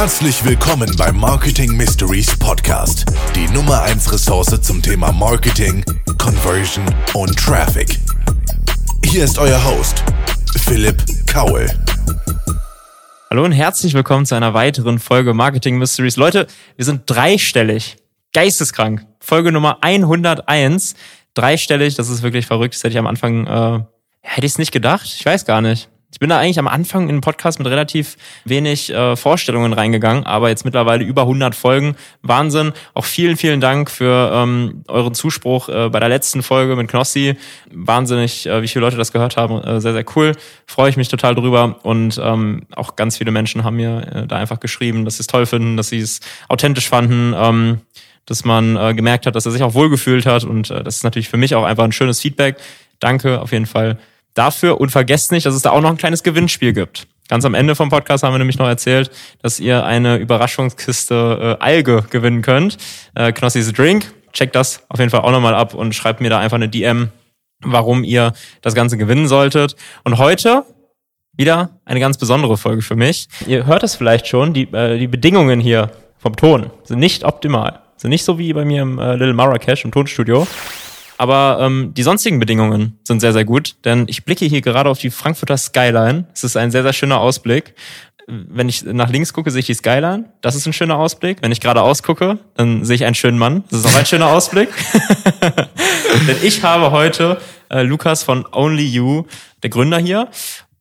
Herzlich willkommen beim Marketing Mysteries Podcast, die Nummer 1 Ressource zum Thema Marketing, Conversion und Traffic. Hier ist euer Host, Philipp Kaul. Hallo und herzlich willkommen zu einer weiteren Folge Marketing Mysteries. Leute, wir sind dreistellig, geisteskrank. Folge Nummer 101, dreistellig, das ist wirklich verrückt. Das hätte ich am Anfang, äh, hätte ich es nicht gedacht. Ich weiß gar nicht. Ich bin da eigentlich am Anfang in den Podcast mit relativ wenig äh, Vorstellungen reingegangen, aber jetzt mittlerweile über 100 Folgen. Wahnsinn. Auch vielen, vielen Dank für ähm, euren Zuspruch äh, bei der letzten Folge mit Knossi. Wahnsinnig, äh, wie viele Leute das gehört haben. Äh, sehr, sehr cool. Freue ich mich total drüber. Und ähm, auch ganz viele Menschen haben mir äh, da einfach geschrieben, dass sie es toll finden, dass sie es authentisch fanden. Ähm, dass man äh, gemerkt hat, dass er sich auch wohlgefühlt hat. Und äh, das ist natürlich für mich auch einfach ein schönes Feedback. Danke auf jeden Fall dafür und vergesst nicht, dass es da auch noch ein kleines Gewinnspiel gibt. Ganz am Ende vom Podcast haben wir nämlich noch erzählt, dass ihr eine Überraschungskiste äh, Alge gewinnen könnt. Äh, Knossis Drink. Checkt das auf jeden Fall auch nochmal ab und schreibt mir da einfach eine DM, warum ihr das Ganze gewinnen solltet. Und heute wieder eine ganz besondere Folge für mich. Ihr hört es vielleicht schon, die, äh, die Bedingungen hier vom Ton sind nicht optimal. Sind nicht so wie bei mir im äh, Little Marrakesch im Tonstudio. Aber ähm, die sonstigen Bedingungen sind sehr, sehr gut, denn ich blicke hier gerade auf die Frankfurter Skyline. Es ist ein sehr, sehr schöner Ausblick. Wenn ich nach links gucke, sehe ich die Skyline. Das ist ein schöner Ausblick. Wenn ich geradeaus gucke, dann sehe ich einen schönen Mann. Das ist auch ein schöner Ausblick. denn ich habe heute äh, Lukas von Only You, der Gründer hier.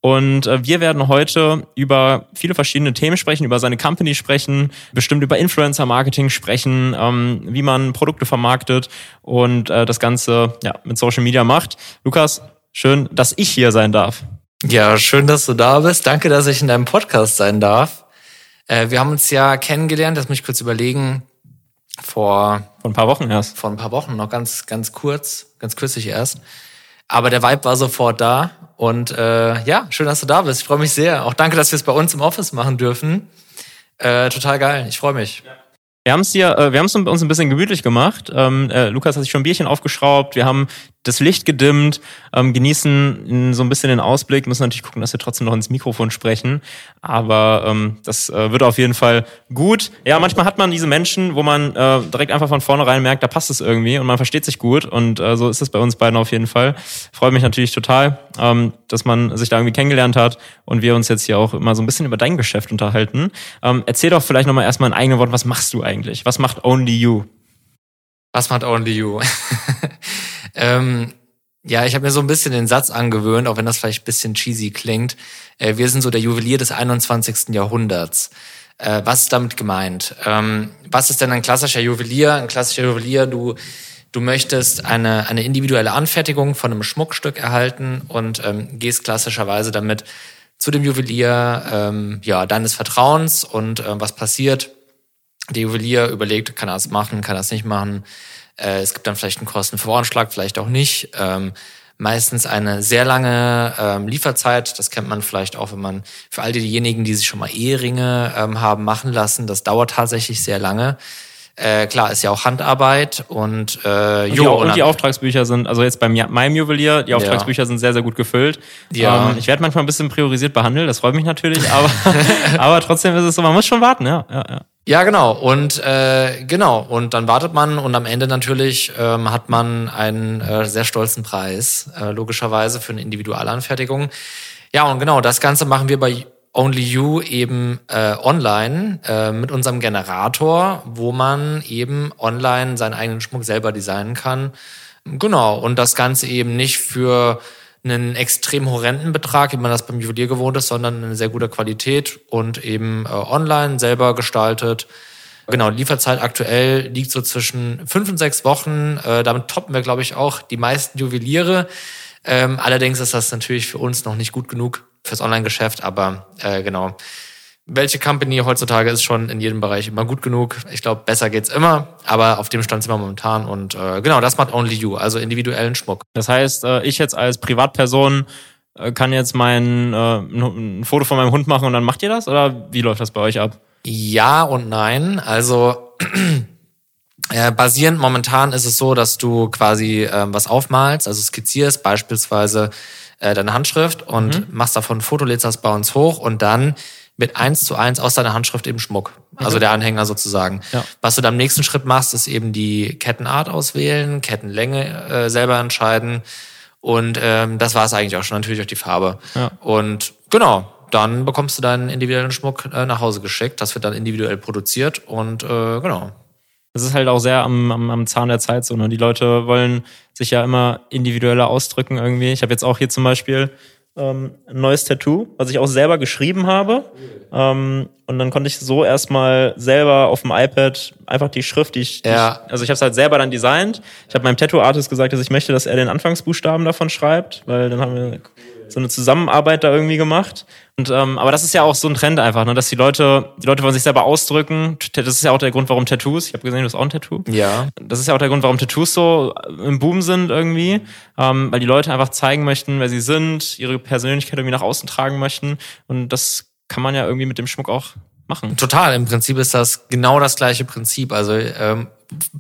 Und äh, wir werden heute über viele verschiedene Themen sprechen, über seine Company sprechen, bestimmt über Influencer-Marketing sprechen, ähm, wie man Produkte vermarktet und äh, das Ganze ja, mit Social Media macht. Lukas, schön, dass ich hier sein darf. Ja, schön, dass du da bist. Danke, dass ich in deinem Podcast sein darf. Äh, wir haben uns ja kennengelernt, das muss ich kurz überlegen, vor, vor ein paar Wochen erst. Vor ein paar Wochen, noch ganz, ganz kurz, ganz kürzlich erst. Aber der Vibe war sofort da. Und äh, ja, schön, dass du da bist. Ich freue mich sehr. Auch danke, dass wir es bei uns im Office machen dürfen. Äh, total geil. Ich freue mich. Ja. Wir haben es hier, äh, wir haben es uns ein bisschen gemütlich gemacht. Ähm, äh, Lukas hat sich schon ein Bierchen aufgeschraubt. Wir haben das Licht gedimmt, ähm, genießen so ein bisschen den Ausblick, müssen natürlich gucken, dass wir trotzdem noch ins Mikrofon sprechen. Aber ähm, das äh, wird auf jeden Fall gut. Ja, manchmal hat man diese Menschen, wo man äh, direkt einfach von vornherein merkt, da passt es irgendwie und man versteht sich gut. Und äh, so ist es bei uns beiden auf jeden Fall. Freue mich natürlich total, ähm, dass man sich da irgendwie kennengelernt hat und wir uns jetzt hier auch immer so ein bisschen über dein Geschäft unterhalten. Ähm, erzähl doch vielleicht nochmal erstmal in eigenen Worten, was machst du eigentlich? Was macht Only You? Was macht Only You? Ähm, ja, ich habe mir so ein bisschen den Satz angewöhnt, auch wenn das vielleicht ein bisschen cheesy klingt. Äh, wir sind so der Juwelier des 21. Jahrhunderts. Äh, was ist damit gemeint? Ähm, was ist denn ein klassischer Juwelier? Ein klassischer Juwelier, du, du möchtest eine, eine individuelle Anfertigung von einem Schmuckstück erhalten und ähm, gehst klassischerweise damit zu dem Juwelier ähm, ja, deines Vertrauens und äh, was passiert? Der Juwelier überlegt, kann er das machen, kann er das nicht machen? Äh, es gibt dann vielleicht einen Kostenvoranschlag, vielleicht auch nicht. Ähm, meistens eine sehr lange ähm, Lieferzeit. Das kennt man vielleicht auch, wenn man für all diejenigen, die sich schon mal Eheringe ähm, haben machen lassen, das dauert tatsächlich sehr lange. Äh, klar, ist ja auch Handarbeit und, äh, und, die, jo, und die Auftragsbücher sind, also jetzt beim meinem Juwelier, die Auftragsbücher ja. sind sehr, sehr gut gefüllt. Ja. Ähm, ich werde manchmal ein bisschen priorisiert behandelt, das freut mich natürlich, aber, aber trotzdem ist es so, man muss schon warten, ja. ja, ja. Ja, genau. Und äh, genau. Und dann wartet man und am Ende natürlich ähm, hat man einen äh, sehr stolzen Preis, äh, logischerweise für eine Individualanfertigung. Ja, und genau, das Ganze machen wir bei Only You eben äh, online äh, mit unserem Generator, wo man eben online seinen eigenen Schmuck selber designen kann. Genau. Und das Ganze eben nicht für einen extrem horrenden Betrag, wie man das beim Juwelier gewohnt ist, sondern eine sehr gute Qualität und eben äh, online selber gestaltet. Genau, Lieferzeit aktuell liegt so zwischen fünf und sechs Wochen. Äh, damit toppen wir, glaube ich, auch die meisten Juweliere. Ähm, allerdings ist das natürlich für uns noch nicht gut genug fürs Online-Geschäft, aber äh, genau welche Company heutzutage ist schon in jedem Bereich immer gut genug. Ich glaube, besser geht's immer, aber auf dem Stand sind wir momentan und äh, genau, das macht Only You, also individuellen Schmuck. Das heißt, äh, ich jetzt als Privatperson äh, kann jetzt mein äh, ein Foto von meinem Hund machen und dann macht ihr das oder wie läuft das bei euch ab? Ja und nein, also äh, basierend momentan ist es so, dass du quasi äh, was aufmalst, also skizzierst beispielsweise äh, deine Handschrift und mhm. machst davon ein Foto, lädst das bei uns hoch und dann mit eins zu eins aus deiner Handschrift eben Schmuck. Also Okay. der Anhänger sozusagen. Ja. Was du dann im nächsten Schritt machst, ist eben die Kettenart auswählen, Kettenlänge äh, selber entscheiden. Und ähm, das war es eigentlich auch schon, natürlich auch die Farbe. Ja. Und genau, dann bekommst du deinen individuellen Schmuck äh, nach Hause geschickt. Das wird dann individuell produziert und äh, genau. Das ist halt auch sehr am, am, am Zahn der Zeit so. Ne? Die Leute wollen sich ja immer individueller ausdrücken irgendwie. Ich habe jetzt auch hier zum Beispiel ähm, ein neues Tattoo, was ich auch selber geschrieben habe. Ähm, und dann konnte ich so erstmal selber auf dem iPad einfach die Schrift, die ich, die Ja. ich also ich habe es halt selber dann designt. Ich habe meinem Tattoo-Artist gesagt, dass ich möchte, dass er den Anfangsbuchstaben davon schreibt, weil dann haben wir so eine Zusammenarbeit da irgendwie gemacht. Und ähm, aber das ist ja auch so ein Trend einfach, ne, dass die Leute, die Leute wollen sich selber ausdrücken. Das ist ja auch der Grund, warum Tattoos. Ich habe gesehen, du hast auch ein Tattoo. Ja. Das ist ja auch der Grund, warum Tattoos so im Boom sind irgendwie, ähm, weil die Leute einfach zeigen möchten, wer sie sind, ihre Persönlichkeit irgendwie nach außen tragen möchten. Und das kann man ja irgendwie mit dem Schmuck auch machen. Total. Im Prinzip ist das genau das gleiche Prinzip. Also ähm,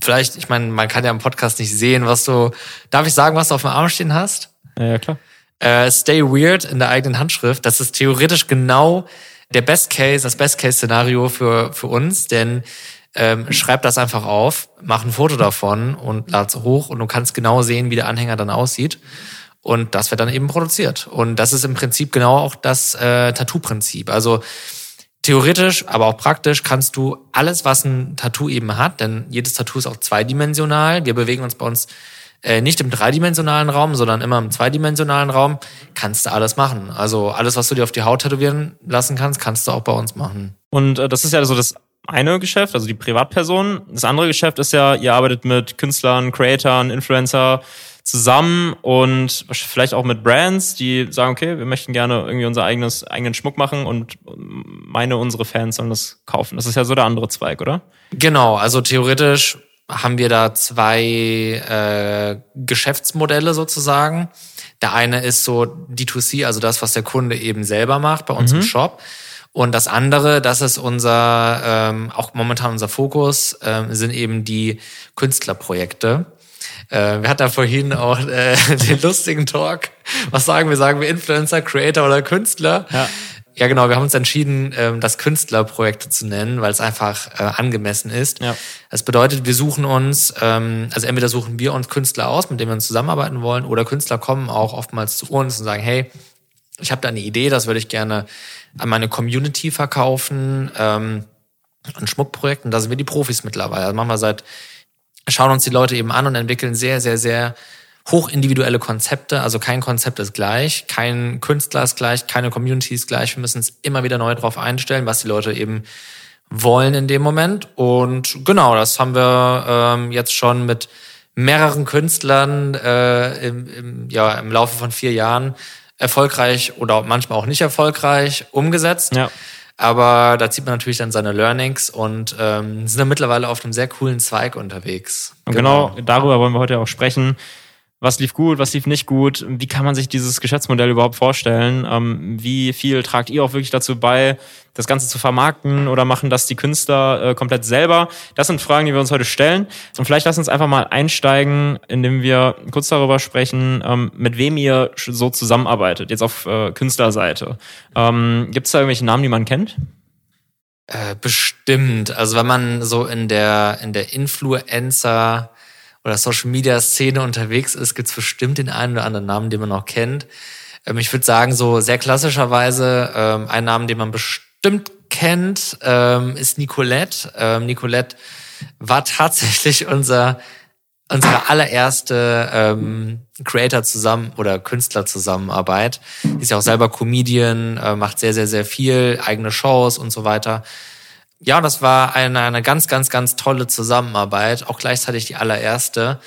vielleicht, ich meine, man kann ja im Podcast nicht sehen, was du. Darf ich sagen, was du auf dem Arm stehen hast? Ja, ja klar. Äh, Stay weird in der eigenen Handschrift. Das ist theoretisch genau der Best Case, das Best Case Szenario für für uns, denn ähm, schreib das einfach auf, mach ein Foto davon und lad's hoch und du kannst genau sehen, wie der Anhänger dann aussieht. Und das wird dann eben produziert. Und das ist im Prinzip genau auch das äh, Tattoo-Prinzip. Also theoretisch, aber auch praktisch kannst du alles, was ein Tattoo eben hat, denn jedes Tattoo ist auch zweidimensional. Wir bewegen uns bei uns äh, nicht im dreidimensionalen Raum, sondern immer im zweidimensionalen Raum, kannst du alles machen. Also alles, was du dir auf die Haut tätowieren lassen kannst, kannst du auch bei uns machen. Und äh, das ist ja so das eine Geschäft, also die Privatperson. Das andere Geschäft ist ja, ihr arbeitet mit Künstlern, Creatoren, Influencer zusammen und vielleicht auch mit Brands, die sagen, okay, wir möchten gerne irgendwie unser eigenes eigenen Schmuck machen und meine unsere Fans sollen das kaufen. Das ist ja so der andere Zweig, oder? Genau, also theoretisch haben wir da zwei äh, Geschäftsmodelle sozusagen. Der eine ist so D2C, also das, was der Kunde eben selber macht bei uns im Shop. Und das andere, das ist unser, ähm, auch momentan unser Fokus, ähm, sind eben die Künstlerprojekte. Äh, wir hatten da vorhin auch äh, den lustigen Talk. Was sagen wir? Sagen wir Influencer, Creator oder Künstler? Ja. Ja, genau. Wir haben uns entschieden, ähm, das Künstlerprojekte zu nennen, weil es einfach äh, angemessen ist. Ja. Das bedeutet, wir suchen uns, ähm, also entweder suchen wir uns Künstler aus, mit denen wir uns zusammenarbeiten wollen, oder Künstler kommen auch oftmals zu uns und sagen, hey, ich habe da eine Idee, das würde ich gerne an meine Community verkaufen, ähm, ein Schmuckprojekt. Und da sind wir die Profis mittlerweile. Also machen wir seit, schauen uns die Leute eben an und entwickeln sehr, sehr, sehr hochindividuelle Konzepte. Also kein Konzept ist gleich, kein Künstler ist gleich, keine Community ist gleich. Wir müssen uns immer wieder neu drauf einstellen, was die Leute eben wollen in dem Moment. Und genau, das haben wir ähm, jetzt schon mit mehreren Künstlern äh, im, im, ja, im Laufe von vier Jahren erfolgreich oder manchmal auch nicht erfolgreich umgesetzt. Ja. Aber da zieht man natürlich dann seine Learnings und ähm, sind dann mittlerweile auf einem sehr coolen Zweig unterwegs. Und genau. darüber wollen wir heute auch sprechen. Was lief gut, was lief nicht gut? Wie kann man sich dieses Geschäftsmodell überhaupt vorstellen? Ähm, wie viel tragt ihr auch wirklich dazu bei, das Ganze zu vermarkten oder machen das die Künstler äh, komplett selber? Das sind Fragen, die wir uns heute stellen. Und vielleicht lass uns einfach mal einsteigen, indem wir kurz darüber sprechen, ähm, mit wem ihr so zusammenarbeitet, jetzt auf äh, Künstlerseite. Ähm, Gibt es da irgendwelche Namen, die man kennt? Äh, bestimmt. Also wenn man so in der, in der Influencer oder Social Media Szene unterwegs ist, gibt's bestimmt den einen oder anderen Namen, den man auch kennt. Ähm, ich würde sagen, so sehr klassischerweise ähm, ein Name, den man bestimmt kennt, ähm, ist Nicolette. Ähm, Nicolette war tatsächlich unser unsere allererste ähm, Creator zusammen oder Künstler Zusammenarbeit. Ist ja auch selber Comedian, äh, macht sehr, sehr, sehr viel, eigene Shows und so weiter. Ja, das war eine, eine ganz, ganz, ganz tolle Zusammenarbeit, auch gleichzeitig die allererste.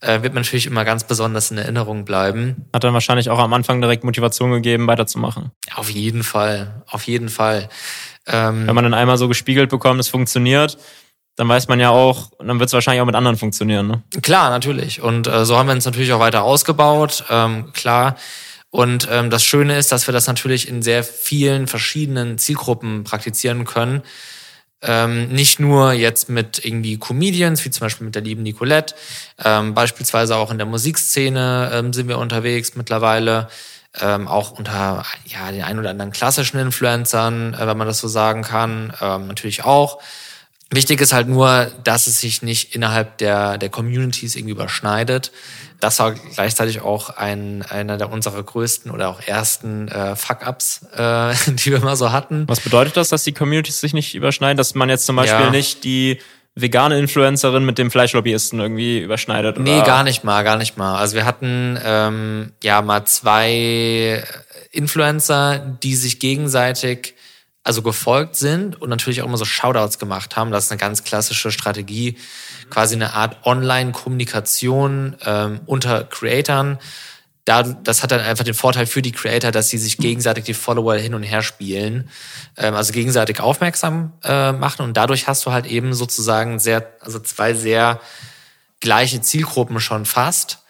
Äh, wird mir natürlich immer ganz besonders in Erinnerung bleiben. Hat dann wahrscheinlich auch am Anfang direkt Motivation gegeben, weiterzumachen. Auf jeden Fall, auf jeden Fall. Ähm, Wenn man dann einmal so gespiegelt bekommt, es funktioniert, dann weiß man ja auch, dann wird es wahrscheinlich auch mit anderen funktionieren. Ne? Klar, natürlich. Und äh, so haben wir uns natürlich auch weiter ausgebaut, ähm, klar. Und ähm, das Schöne ist, dass wir das natürlich in sehr vielen verschiedenen Zielgruppen praktizieren können. Ähm, nicht nur jetzt mit irgendwie Comedians, wie zum Beispiel mit der lieben Nicolette, ähm, beispielsweise auch in der Musikszene ähm, sind wir unterwegs mittlerweile. ähm, auch unter ja den ein oder anderen klassischen Influencern, äh, wenn man das so sagen kann, ähm, natürlich auch. Wichtig ist halt nur, dass es sich nicht innerhalb der, der Communities irgendwie überschneidet. Das war gleichzeitig auch ein, einer der unserer größten oder auch ersten äh, Fuck-Ups, äh, die wir mal so hatten. Was bedeutet das, dass die Communities sich nicht überschneiden? Dass man jetzt zum Beispiel Ja. nicht die vegane Influencerin mit dem Fleischlobbyisten irgendwie überschneidet? Nee, oder? gar nicht mal, gar nicht mal. Also wir hatten ähm, ja mal zwei Influencer, die sich gegenseitig also gefolgt sind und natürlich auch immer so Shoutouts gemacht haben. Das ist eine ganz klassische Strategie, quasi eine Art Online-Kommunikation ähm, unter Creatoren. Da, das hat dann einfach den Vorteil für die Creator, dass sie sich gegenseitig die Follower hin und her spielen, ähm, also gegenseitig aufmerksam äh, machen und dadurch hast du halt eben sozusagen sehr, also zwei sehr gleiche Zielgruppen schon fast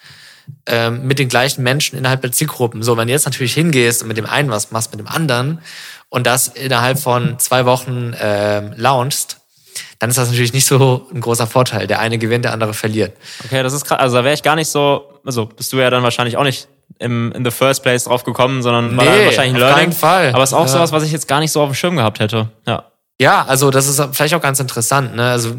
ähm, mit den gleichen Menschen innerhalb der Zielgruppen. So, wenn du jetzt natürlich hingehst und mit dem einen was machst, mit dem anderen und das innerhalb von zwei Wochen ähm, launchst, dann ist das natürlich nicht so ein großer Vorteil. Der eine gewinnt, der andere verliert. Okay, das ist krass. Also da wäre ich gar nicht so, also bist du ja dann wahrscheinlich auch nicht im, in the first place drauf gekommen, sondern war Nee, dann wahrscheinlich ein auf Learning. keinen Fall. Aber es ist auch Ja. sowas, was ich jetzt gar nicht so auf dem Schirm gehabt hätte. Ja. Ja, also das ist vielleicht auch ganz interessant. Ne? Also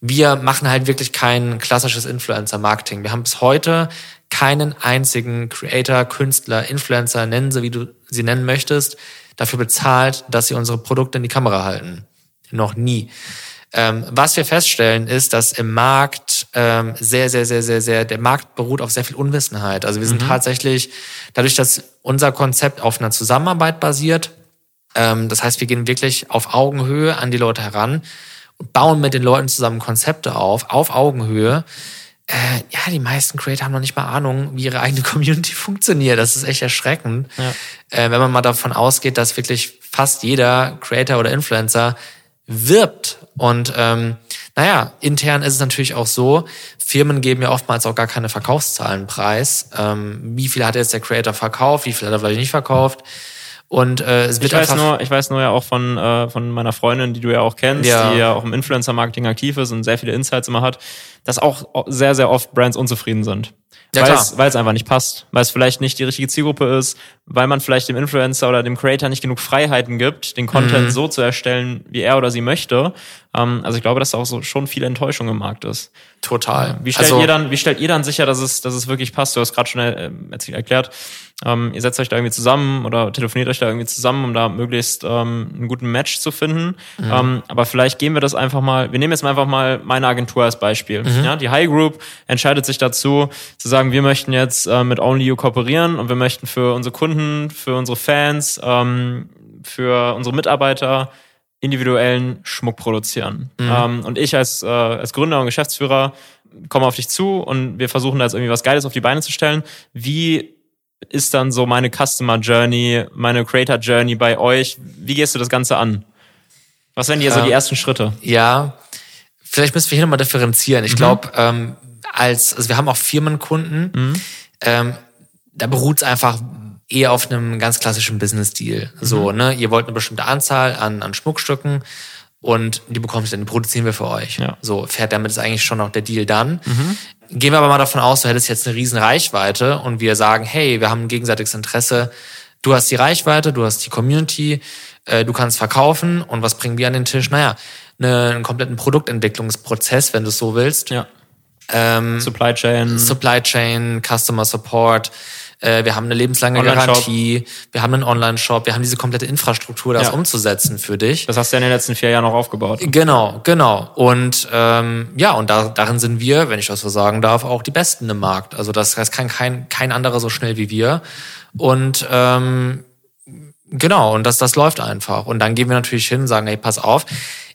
wir machen halt wirklich kein klassisches Influencer-Marketing. Wir haben bis heute keinen einzigen Creator, Künstler, Influencer, nennen sie, wie du sie nennen möchtest, dafür bezahlt, dass sie unsere Produkte in die Kamera halten. Noch nie. Ähm, was wir feststellen, ist, dass im Markt ähm, sehr, sehr, sehr, sehr, sehr, der Markt beruht auf sehr viel Unwissenheit. Also wir sind tatsächlich, dadurch, dass unser Konzept auf einer Zusammenarbeit basiert, ähm, das heißt, wir gehen wirklich auf Augenhöhe an die Leute heran und bauen mit den Leuten zusammen Konzepte auf, auf Augenhöhe. Äh, ja, die meisten Creator haben noch nicht mal Ahnung, wie ihre eigene Community funktioniert. Das ist echt erschreckend. Äh, wenn man mal davon ausgeht, dass wirklich fast jeder Creator oder Influencer wirbt. Und ähm, naja, intern ist es natürlich auch so, Firmen geben ja oftmals auch gar keine Verkaufszahlen preis. Ähm, wie viel hat jetzt der Creator verkauft, wie viel hat er vielleicht nicht verkauft. Und äh, es wird Ich weiß nur, ich weiß nur ja auch von, äh, von meiner Freundin, die du ja auch kennst, Ja. die ja auch im Influencer-Marketing aktiv ist und sehr viele Insights immer hat, dass auch sehr, sehr oft Brands unzufrieden sind. Ja, weil, es, weil es einfach nicht passt, weil es vielleicht nicht die richtige Zielgruppe ist, weil man vielleicht dem Influencer oder dem Creator nicht genug Freiheiten gibt, den Content Mhm. so zu erstellen, wie er oder sie möchte. Ähm, also ich glaube, dass da auch so schon viel Enttäuschung im Markt ist. total. Wie stellt also, ihr dann, wie stellt ihr dann sicher, dass es, dass es wirklich passt? Du hast gerade schon äh, erklärt, ähm, ihr setzt euch da irgendwie zusammen oder telefoniert euch da irgendwie zusammen, um da möglichst ähm, einen guten Match zu finden. Mhm. Ähm, aber vielleicht gehen wir das einfach mal, wir nehmen jetzt einfach mal meine Agentur als Beispiel. Mhm. Ja, die High Group entscheidet sich dazu, zu sagen, wir möchten jetzt äh, mit Only You kooperieren und wir möchten für unsere Kunden, für unsere Fans, ähm, für unsere Mitarbeiter individuellen Schmuck produzieren. Ähm, und ich als, äh, als Gründer und Geschäftsführer komme auf dich zu und wir versuchen da jetzt irgendwie was Geiles auf die Beine zu stellen. Wie ist dann so meine Customer Journey, meine Creator Journey bei euch? Wie gehst du das Ganze an? Was wären so Ähm, die ersten Schritte? Ja, vielleicht müssen wir hier nochmal differenzieren. Mhm. Ich glaube, ähm, als, also wir haben auch Firmenkunden, Mhm. ähm, da beruht es einfach eher auf einem ganz klassischen Business-Deal. Mhm. So, ne, ihr wollt eine bestimmte Anzahl an, an Schmuckstücken und die bekommt ihr dann, die produzieren wir für euch. Ja. Mhm. So, fährt damit ist eigentlich schon noch der Deal dann. Gehen wir aber mal davon aus, du hättest jetzt eine riesen Reichweite und wir sagen, hey, wir haben ein gegenseitiges Interesse. Du hast die Reichweite, du hast die Community, äh, du kannst verkaufen und was bringen wir an den Tisch? Naja, eine, einen kompletten Produktentwicklungsprozess, wenn du es so willst. Ja. Ähm, Supply Chain. Supply Chain, Customer Support. Äh, wir haben eine lebenslange. Garantie. Wir haben einen Online-Shop. Wir haben diese komplette Infrastruktur, das Ja. umzusetzen für dich. Das hast du ja in den letzten vier Jahren auch aufgebaut. Genau, genau. Und ähm, ja, und da, darin sind wir, wenn ich das so sagen darf, auch die Besten im Markt. Also das, das kann kein, kein anderer so schnell wie wir. Und ähm, genau, und das, das läuft einfach. Und dann gehen wir natürlich hin und sagen, hey, pass auf,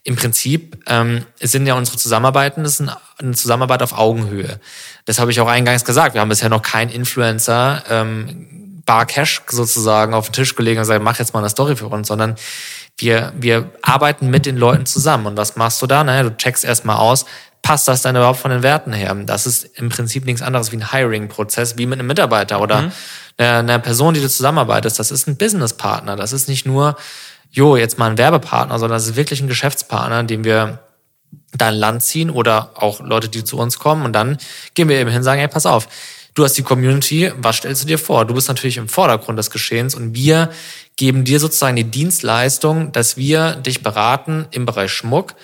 im Prinzip ähm, sind ja unsere Zusammenarbeiten, das ist ein- eine Zusammenarbeit auf Augenhöhe. Das habe ich auch eingangs gesagt. Wir haben bisher noch keinen Influencer ähm, Bar Cash sozusagen auf den Tisch gelegen und gesagt, mach jetzt mal eine Story für uns, sondern wir, wir arbeiten mit den Leuten zusammen. Und was machst du da? Naja, du checkst erstmal aus, passt das denn überhaupt von den Werten her? Das ist im Prinzip nichts anderes wie ein Hiring-Prozess, wie mit einem Mitarbeiter oder einer, einer Person, die du zusammenarbeitest. Das ist ein Businesspartner. Das ist nicht nur, jo, jetzt mal ein Werbepartner, sondern das ist wirklich ein Geschäftspartner, den wir da ein Land ziehen oder auch Leute, die zu uns kommen und dann gehen wir eben hin und sagen, ey, pass auf, Du hast die Community, was stellst du dir vor? Du bist natürlich im Vordergrund des Geschehens und wir geben dir sozusagen die Dienstleistung, dass wir dich beraten im Bereich Schmuck,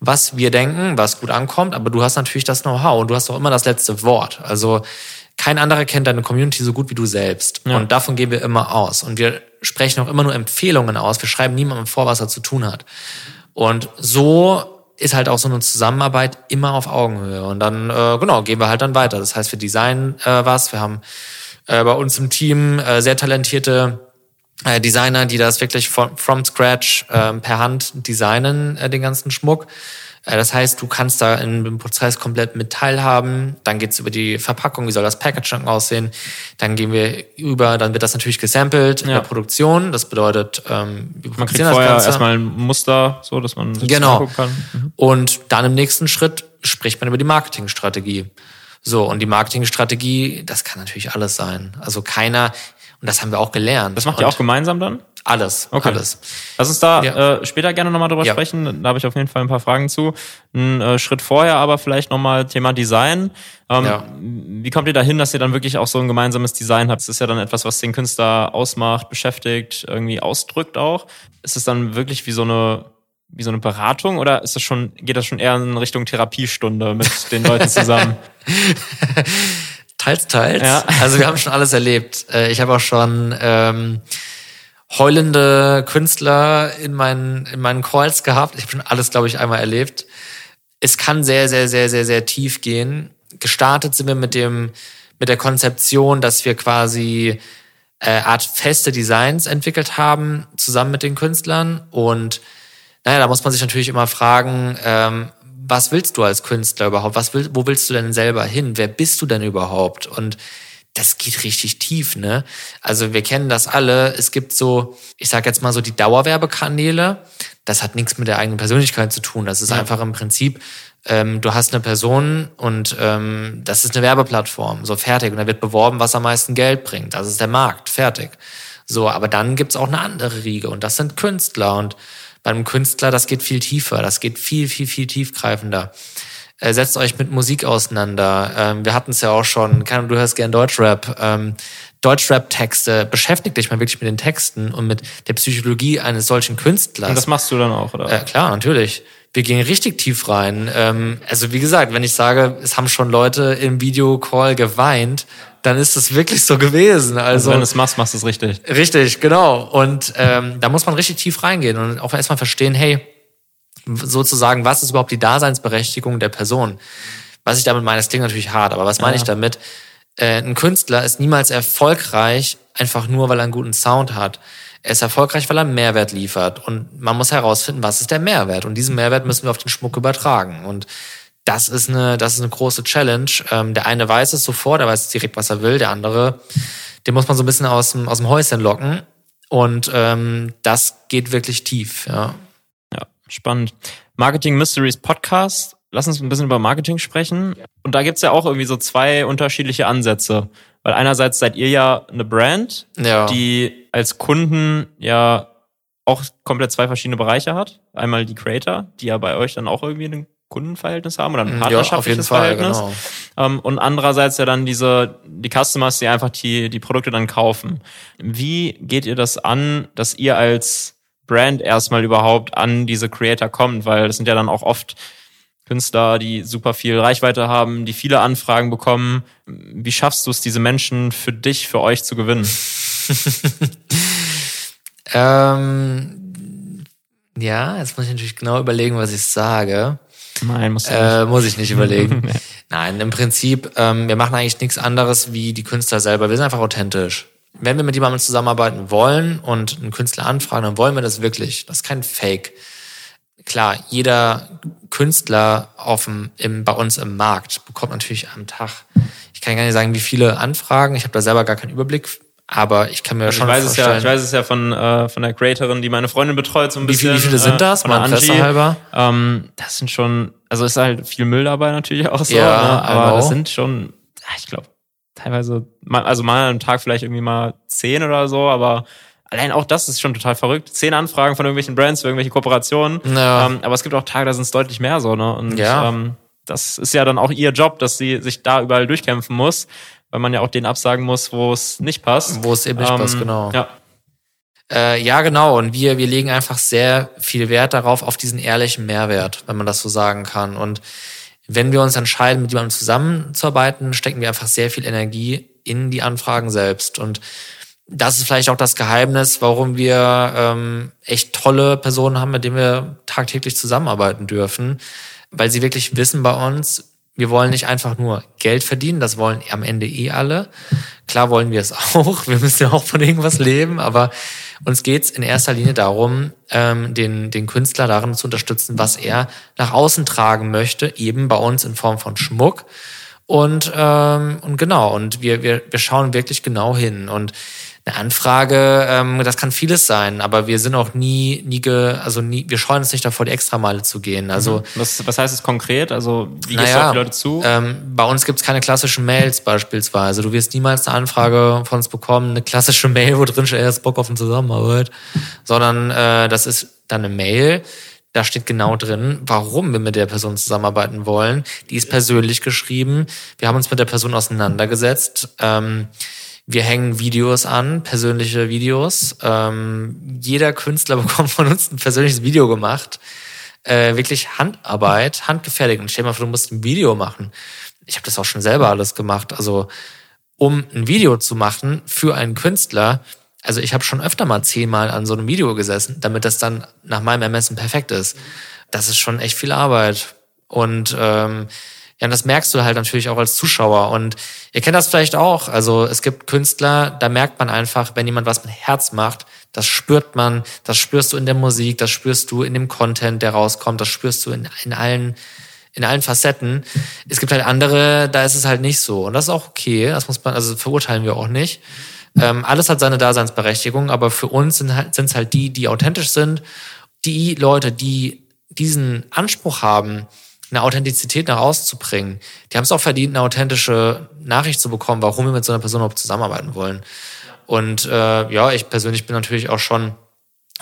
was wir denken, was gut ankommt, aber du hast natürlich das Know-how und du hast auch immer das letzte Wort. Also kein anderer kennt deine Community so gut wie du selbst. Ja. Und davon gehen wir immer aus. Und wir sprechen auch immer nur Empfehlungen aus. Wir schreiben niemandem vor, was er zu tun hat. Und so ist halt auch so eine Zusammenarbeit immer auf Augenhöhe. Und dann, äh, genau, gehen wir halt dann weiter. Das heißt, wir designen äh, was. Wir haben äh, bei uns im Team äh, sehr talentierte äh, Designer, die das wirklich from, from scratch äh, per Hand designen, äh, den ganzen Schmuck. Äh, das heißt, du kannst da in dem Prozess komplett mit teilhaben. Dann geht's über die Verpackung, wie soll das Packaging aussehen. Dann gehen wir über, dann wird das natürlich gesampelt ja. in der Produktion. Das bedeutet, ähm, wir man kriegt vorher erstmal ein Muster, so dass man sich genau. angucken kann. Mhm. Und dann im nächsten Schritt spricht man über die Marketingstrategie. So, und die Marketingstrategie, das kann natürlich alles sein. Also keiner, und das haben wir auch gelernt. Das macht ihr auch gemeinsam dann? Alles, okay. alles. Lass uns da ja. äh, später gerne nochmal drüber ja. sprechen. Da habe ich auf jeden Fall ein paar Fragen zu. Ein äh, Schritt vorher aber vielleicht nochmal Thema Design. Ähm, ja. Wie kommt ihr dahin, dass ihr dann wirklich auch so ein gemeinsames Design habt? Das ist ja dann etwas, was den Künstler ausmacht, beschäftigt, irgendwie ausdrückt auch. Ist es dann wirklich wie so eine wie so eine Beratung oder ist das schon geht das schon eher in Richtung Therapiestunde mit den Leuten zusammen? teils, teils. Ja. Also wir haben schon alles erlebt. Äh, ich habe auch schon ähm, heulende Künstler in meinen, in meinen Calls gehabt. Ich habe schon alles, glaube ich, einmal erlebt. Es kann sehr, sehr, sehr, sehr, sehr tief gehen. Gestartet sind wir mit dem, mit der Konzeption, dass wir quasi äh, Art feste Designs entwickelt haben, zusammen mit den Künstlern. Und naja, da muss man sich natürlich immer fragen, ähm, was willst du als Künstler überhaupt? Was will, wo willst du denn selber hin? Wer bist du denn überhaupt? Und das geht richtig tief, ne? Also wir kennen das alle. Es gibt so, ich sag jetzt mal so die Dauerwerbekanäle. Das hat nichts mit der eigenen Persönlichkeit zu tun. Das ist ja. einfach im Prinzip, ähm, du hast eine Person und ähm, das ist eine Werbeplattform, so fertig. Und da wird beworben, was am meisten Geld bringt. Das ist der Markt, fertig. So, aber dann gibt's auch eine andere Riege und das sind Künstler. Und beim Künstler, das geht viel tiefer, das geht viel, viel, viel tiefgreifender. Äh, setzt euch mit Musik auseinander. Ähm, wir hatten es ja auch schon, kann, du hörst gern Deutschrap. Ähm, Deutschrap-Texte, beschäftigt dich mal wirklich mit den Texten und mit der Psychologie eines solchen Künstlers. Und das machst du dann auch, oder? Äh, klar, natürlich. Wir gehen richtig tief rein. Ähm, also wie gesagt, wenn ich sage, es haben schon Leute im Videocall geweint, dann ist es wirklich so gewesen. Also, also wenn du es machst, machst du es richtig. Richtig, genau. Und ähm, da muss man richtig tief reingehen und auch erstmal verstehen, hey, sozusagen, was ist überhaupt die Daseinsberechtigung der Person? Was ich damit meine, das klingt natürlich hart, aber was meine ja. ich damit? Äh, ein Künstler ist niemals erfolgreich, einfach nur, weil er einen guten Sound hat. Er ist erfolgreich, weil er einen Mehrwert liefert. Und man muss herausfinden, was ist der Mehrwert. Und diesen Mehrwert müssen wir auf den Schmuck übertragen. Und das ist eine, das ist eine große Challenge. Ähm, der eine weiß es sofort, der weiß direkt, was er will. Der andere, den muss man so ein bisschen aus dem, aus dem Häuschen locken. Und ähm, das geht wirklich tief, ja. Ja, spannend. Marketing Mysteries Podcast. Lass uns ein bisschen über Marketing sprechen. Und da gibt's ja auch irgendwie so zwei unterschiedliche Ansätze. Weil einerseits seid ihr ja eine Brand, ja. die als Kunden ja auch komplett zwei verschiedene Bereiche hat. Einmal die Creator, die ja bei euch dann auch irgendwie ein Kundenverhältnis haben oder ein partnerschaftliches ja, Verhältnis. Fall, genau. Ähm, und andererseits ja dann diese, die Customers, die einfach die, die Produkte dann kaufen. Wie geht ihr das an, dass ihr als Brand erstmal überhaupt an diese Creator kommt? Weil das sind ja dann auch oft Künstler, die super viel Reichweite haben, die viele Anfragen bekommen. Wie schaffst du es, diese Menschen für dich, für euch zu gewinnen? ähm, ja, jetzt muss ich natürlich genau überlegen, was ich sage. Nein, muss, äh, muss ich nicht überlegen. Nein, im Prinzip, ähm, wir machen eigentlich nichts anderes wie die Künstler selber. Wir sind einfach authentisch. Wenn wir mit jemandem zusammenarbeiten wollen und einen Künstler anfragen, dann wollen wir das wirklich. Das ist kein Fake klar, jeder Künstler auf dem, im, bei uns im Markt bekommt natürlich am Tag, ich kann gar nicht sagen, wie viele Anfragen, ich habe da selber gar keinen Überblick, aber ich kann mir also schon ich weiß vorstellen. Es ja, ich weiß es ja von, äh, von der Creatorin, die meine Freundin betreut, so ein bisschen. Wie, wie viele sind äh, das? Äh, mal Interesse halber? Ähm, das sind schon, also ist halt viel Müll dabei natürlich auch so, ja, ne? aber das sind schon, ich glaube, teilweise, also mal am Tag vielleicht irgendwie mal zehn oder so, aber allein auch das ist schon total verrückt. Zehn Anfragen von irgendwelchen Brands für irgendwelche Kooperationen. Ja. Ähm, aber es gibt auch Tage, da sind es deutlich mehr so, ne? Und ja. ähm, das ist ja dann auch ihr Job, dass sie sich da überall durchkämpfen muss. Weil man ja auch den absagen muss, wo es nicht passt. Wo es eben nicht Ähm, passt, genau. Ja. Äh, ja, genau. Und wir, wir legen einfach sehr viel Wert darauf, auf diesen ehrlichen Mehrwert, wenn man das so sagen kann. Und wenn wir uns entscheiden, mit jemandem zusammenzuarbeiten, stecken wir einfach sehr viel Energie in die Anfragen selbst. Und das ist vielleicht auch das Geheimnis, warum wir ähm, echt tolle Personen haben, mit denen wir tagtäglich zusammenarbeiten dürfen, weil sie wirklich wissen bei uns, wir wollen nicht einfach nur Geld verdienen, das wollen am Ende eh alle. Klar wollen wir es auch, wir müssen ja auch von irgendwas leben, aber uns geht's in erster Linie darum, ähm, den, den Künstler darin zu unterstützen, was er nach außen tragen möchte, eben bei uns in Form von Schmuck. Und, ähm, und genau, und wir, wir, wir schauen wirklich genau hin. Und eine Anfrage, ähm, das kann vieles sein, aber wir sind auch nie, nie, ge, also nie, wir scheuen uns nicht davor, die Extrameile zu gehen. Also Was, was heißt es konkret? Also wie gehst du naja, auf die Leute zu? Ähm, bei uns gibt's keine klassischen Mails beispielsweise. Du wirst niemals eine Anfrage von uns bekommen, eine klassische Mail, wo drin steht, er ist Bock auf eine Zusammenarbeit, sondern äh, das ist dann eine Mail, da steht genau drin, warum wir mit der Person zusammenarbeiten wollen. Die ist persönlich geschrieben. Wir haben uns mit der Person auseinandergesetzt. Ähm, wir hängen Videos an, persönliche Videos. Ähm, jeder Künstler bekommt von uns ein persönliches Video gemacht. Äh, wirklich Handarbeit, handgefertigt. Und stell dir mal vor, du musst ein Video machen. Ich habe das auch schon selber alles gemacht. Also um ein Video zu machen für einen Künstler, also ich habe schon öfter mal zehnmal an so einem Video gesessen, damit das dann nach meinem Ermessen perfekt ist. Das ist schon echt viel Arbeit. Und ähm, ja, und das merkst du halt natürlich auch als Zuschauer. Und ihr kennt das vielleicht auch. Also es gibt Künstler, da merkt man einfach, wenn jemand was mit Herz macht, das spürt man, das spürst du in der Musik, das spürst du in dem Content, der rauskommt, das spürst du in, in allen in allen Facetten. Es gibt halt andere, da ist es halt nicht so. Und das ist auch okay. Das muss man, also verurteilen wir auch nicht. Ähm, alles hat seine Daseinsberechtigung, aber für uns sind halt, sind's halt die, die authentisch sind. Die Leute, die diesen Anspruch haben, eine Authentizität nach außen zu bringen, die haben es auch verdient, eine authentische Nachricht zu bekommen, warum wir mit so einer Person überhaupt zusammenarbeiten wollen. Und äh, ja, ich persönlich bin natürlich auch schon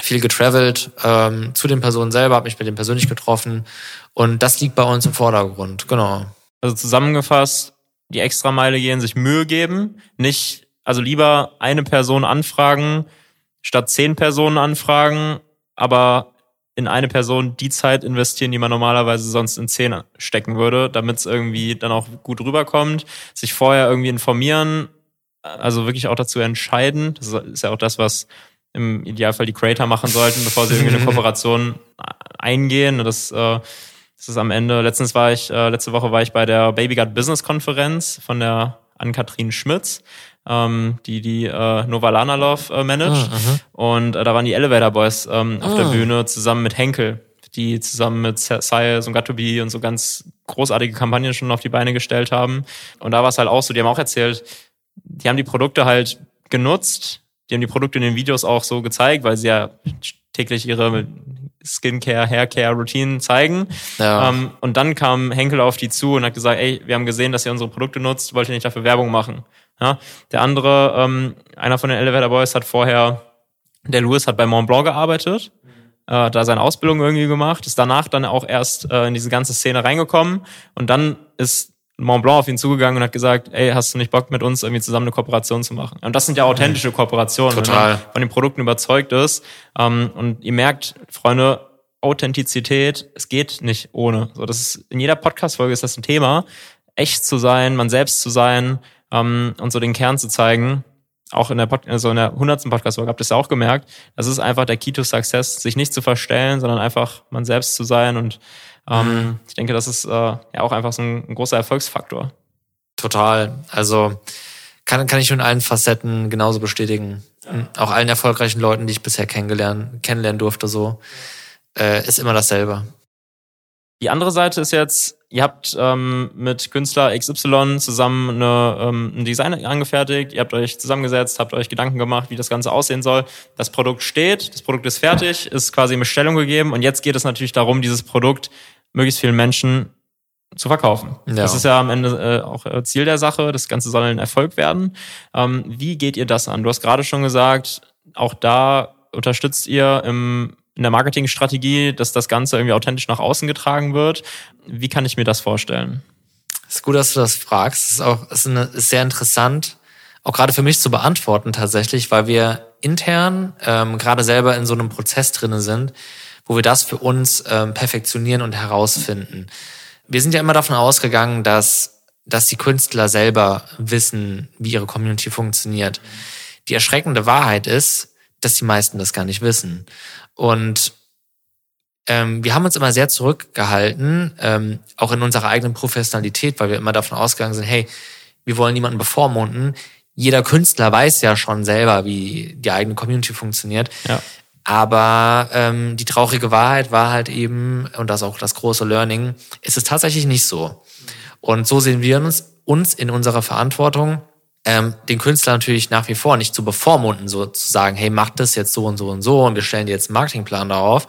viel getravelt ähm, zu den Personen selber, habe mich mit denen persönlich getroffen und das liegt bei uns im Vordergrund, genau. Also zusammengefasst, die Extrameile gehen, sich Mühe geben, nicht, also lieber eine Person anfragen, statt zehn Personen anfragen, aber in eine Person die Zeit investieren, die man normalerweise sonst in zehn stecken würde, damit es irgendwie dann auch gut rüberkommt, sich vorher irgendwie informieren, also wirklich auch dazu entscheiden. Das ist ja auch das, was im Idealfall die Creator machen sollten, bevor sie irgendwie eine Kooperation eingehen. Das, äh, das ist am Ende. Letztens war ich, äh, letzte Woche war ich bei der Baby Gut Business Konferenz von der Ann-Kathrin Schmitz, ähm, die die äh, Novalana Love äh, managt. und äh, da waren die Elevator Boys ähm, auf der Bühne zusammen mit Henkel, die zusammen mit Siles und Gatobi und so ganz großartige Kampagnen schon auf die Beine gestellt haben. Und da war es halt auch so, die haben auch erzählt, die haben die Produkte halt genutzt, die haben die Produkte in den Videos auch so gezeigt, weil sie ja täglich ihre Skincare, Haircare Routinen zeigen. Ja. Ähm, und dann kam Henkel auf die zu und hat gesagt, ey, wir haben gesehen, dass ihr unsere Produkte nutzt, wollt ihr nicht dafür Werbung machen? Ja? Der andere, ähm, einer von den Elevator Boys hat vorher, der Louis hat bei Montblanc gearbeitet, äh, da seine Ausbildung irgendwie gemacht, ist danach dann auch erst äh, in diese ganze Szene reingekommen und dann ist Montblanc auf ihn zugegangen und hat gesagt, ey, hast du nicht Bock mit uns irgendwie zusammen eine Kooperation zu machen? Und das sind ja authentische Kooperationen, Total. wenn man von den Produkten überzeugt ist. Ähm, und ihr merkt, Freunde, Authentizität, es geht nicht ohne. So, das ist, in jeder Podcast-Folge ist das ein Thema. Echt zu sein, man selbst zu sein ähm, und so den Kern zu zeigen. Auch in der, Pod also in der 100. Podcast-Folge habt ihr es ja auch gemerkt. Das ist einfach der Key to Success, sich nicht zu verstellen, sondern einfach man selbst zu sein. Und ähm, ich denke, das ist äh, ja auch einfach so ein, ein großer Erfolgsfaktor. Total. Also kann, kann ich nur in allen Facetten genauso bestätigen. Auch allen erfolgreichen Leuten, die ich bisher kennengelernt, kennenlernen durfte, so, äh, ist immer dasselbe. Die andere Seite ist jetzt, ihr habt ähm, mit Künstler XY zusammen eine, ähm, ein Design angefertigt, ihr habt euch zusammengesetzt, habt euch Gedanken gemacht, wie das Ganze aussehen soll. Das Produkt steht, das Produkt ist fertig, ist quasi in Bestellung gegeben und jetzt geht es natürlich darum, dieses Produkt möglichst vielen Menschen zu verkaufen. Ja. Das ist ja am Ende äh, auch äh, Ziel der Sache. Das Ganze soll ein Erfolg werden. Ähm, wie geht ihr das an? Du hast gerade schon gesagt, auch da unterstützt ihr im, in der Marketingstrategie, dass das Ganze irgendwie authentisch nach außen getragen wird. Wie kann ich mir das vorstellen? Es ist gut, dass du das fragst. Es ist auch ist, eine, ist sehr interessant, auch gerade für mich zu beantworten tatsächlich, weil wir intern ähm, gerade selber in so einem Prozess drinnen sind, wo wir das für uns ähm, perfektionieren und herausfinden. Wir sind ja immer davon ausgegangen, dass, dass die Künstler selber wissen, wie ihre Community funktioniert. Die erschreckende Wahrheit ist, dass die meisten das gar nicht wissen. Und ähm, wir haben uns immer sehr zurückgehalten, ähm, auch in unserer eigenen Professionalität, weil wir immer davon ausgegangen sind, hey, wir wollen niemanden bevormunden. Jeder Künstler weiß ja schon selber, wie die eigene Community funktioniert. Ja. Aber ähm, die traurige Wahrheit war halt eben, und das ist auch das große Learning, ist es tatsächlich nicht so. Und so sehen wir uns, uns in unserer Verantwortung, ähm, den Künstler natürlich nach wie vor nicht zu bevormunden, so zu sagen, hey, mach das jetzt so und so und so und wir stellen dir jetzt einen Marketingplan darauf,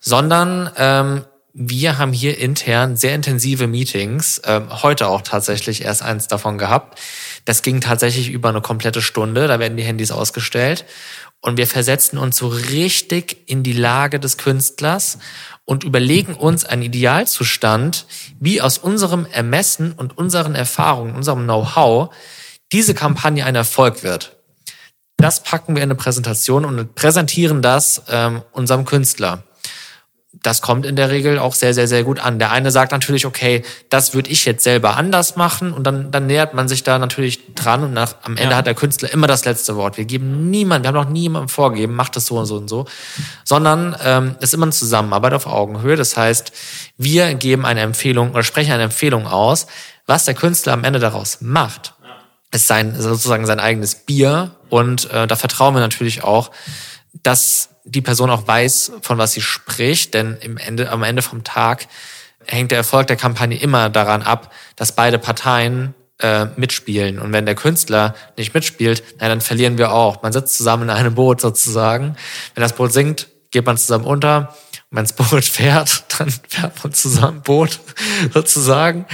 sondern ähm, wir haben hier intern sehr intensive Meetings, ähm, heute auch tatsächlich erst eins davon gehabt. Das ging tatsächlich über eine komplette Stunde, da werden die Handys ausgestellt und wir versetzen uns so richtig in die Lage des Künstlers und überlegen uns einen Idealzustand, wie aus unserem Ermessen und unseren Erfahrungen, unserem Know-how diese Kampagne ein Erfolg wird. Das packen wir in eine Präsentation und präsentieren das ähm, unserem Künstler das kommt in der Regel auch sehr, sehr, sehr gut an. Der eine sagt natürlich, okay, das würde ich jetzt selber anders machen und dann, dann nähert man sich da natürlich dran und nach, am Ende ja. hat der Künstler immer das letzte Wort. Wir geben niemand, wir haben noch niemandem vorgegeben, macht das so und so und so, sondern ähm, ist immer eine Zusammenarbeit auf Augenhöhe. Das heißt, wir geben eine Empfehlung oder sprechen eine Empfehlung aus, was der Künstler am Ende daraus macht. Ist sein, sozusagen sein eigenes Bier und äh, da vertrauen wir natürlich auch, dass die Person auch weiß, von was sie spricht, denn im Ende, am Ende vom Tag hängt der Erfolg der Kampagne immer daran ab, dass beide Parteien äh, mitspielen. Und wenn der Künstler nicht mitspielt, na, dann verlieren wir auch. Man sitzt zusammen in einem Boot sozusagen. Wenn das Boot sinkt, geht man zusammen unter. Wenn das Boot fährt, dann fährt man zusammen Boot sozusagen.